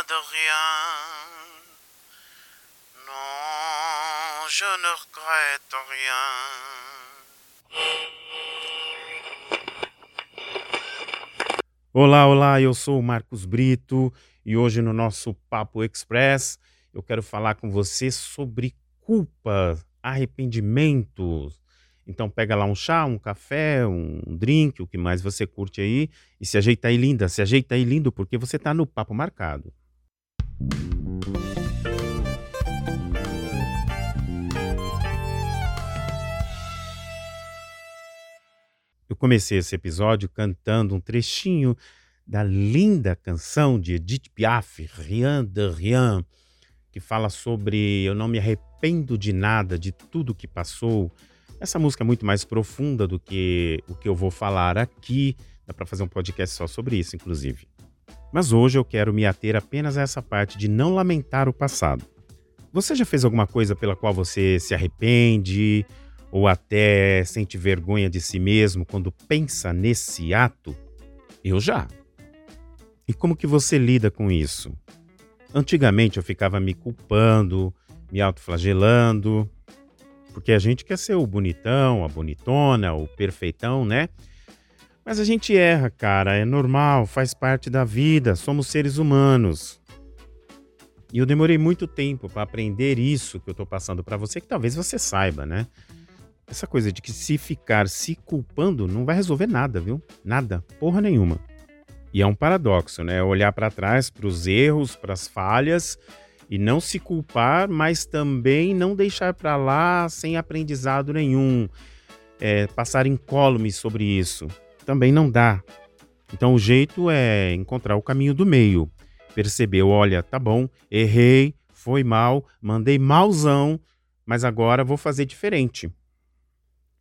rien. Non, je ne regrette rien. Olá, olá, eu sou o Marcos Brito e hoje no nosso Papo Express eu quero falar com você sobre culpa, arrependimento. Então pega lá um chá, um café, um drink, o que mais você curte aí e se ajeita aí linda, se ajeita aí lindo porque você tá no Papo Marcado. Eu comecei esse episódio cantando um trechinho da linda canção de Edith Piaf, Rien de Rien, que fala sobre eu não me arrependo de nada, de tudo que passou. Essa música é muito mais profunda do que o que eu vou falar aqui. Dá para fazer um podcast só sobre isso, inclusive. Mas hoje eu quero me ater apenas a essa parte de não lamentar o passado. Você já fez alguma coisa pela qual você se arrepende ou até sente vergonha de si mesmo quando pensa nesse ato? Eu já. E como que você lida com isso? Antigamente eu ficava me culpando, me autoflagelando, porque a gente quer ser o bonitão, a bonitona, o perfeitão, né? Mas a gente erra, cara, é normal, faz parte da vida, somos seres humanos. E eu demorei muito tempo para aprender isso que eu tô passando para você, que talvez você saiba, né? Essa coisa de que se ficar se culpando não vai resolver nada, viu? Nada, porra nenhuma. E é um paradoxo, né? Olhar para trás, para os erros, para as falhas e não se culpar, mas também não deixar para lá sem aprendizado nenhum. É, passar incólume sobre isso também não dá. Então o jeito é encontrar o caminho do meio. Percebeu, olha, tá bom, errei, foi mal, mandei malzão, mas agora vou fazer diferente.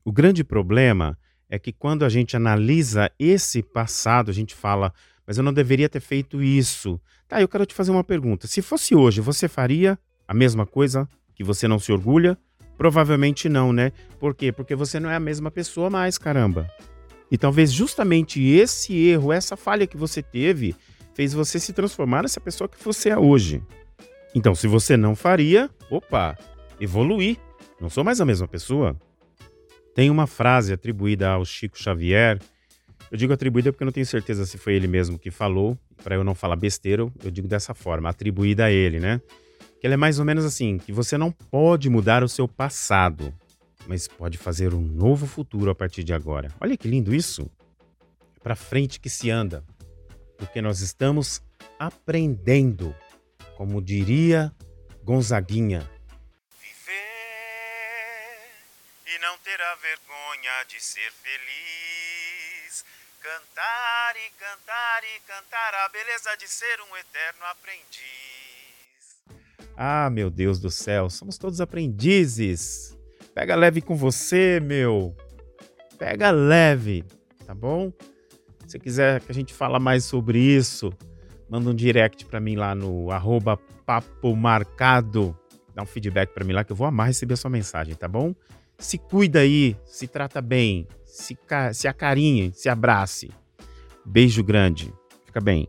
O grande problema é que quando a gente analisa esse passado, a gente fala, mas eu não deveria ter feito isso. Tá, eu quero te fazer uma pergunta. Se fosse hoje, você faria a mesma coisa que você não se orgulha? Provavelmente não, né? Por quê? Porque você não é a mesma pessoa mais, caramba. E talvez justamente esse erro, essa falha que você teve, fez você se transformar nessa pessoa que você é hoje. Então, se você não faria, opa, evoluir. Não sou mais a mesma pessoa. Tem uma frase atribuída ao Chico Xavier. Eu digo atribuída porque não tenho certeza se foi ele mesmo que falou. Para eu não falar besteira, eu digo dessa forma, atribuída a ele, né? Que ela é mais ou menos assim: que você não pode mudar o seu passado, mas pode fazer um novo futuro a partir de agora. Olha que lindo isso! É para frente que se anda, porque nós estamos aprendendo, como diria Gonzaguinha. Viver e não vergonha de ser feliz. Cantar e cantar e cantar a beleza de ser um eterno aprendiz. Ah, meu Deus do céu, somos todos aprendizes. Pega leve com você, meu. Pega leve, tá bom? Se quiser que a gente fala mais sobre isso, manda um direct para mim lá no arroba papo marcado. Dá um feedback para mim lá que eu vou amar receber a sua mensagem, tá bom? Se cuida aí, se trata bem, se, se acarinhe, se abrace. Beijo grande. Fica bem.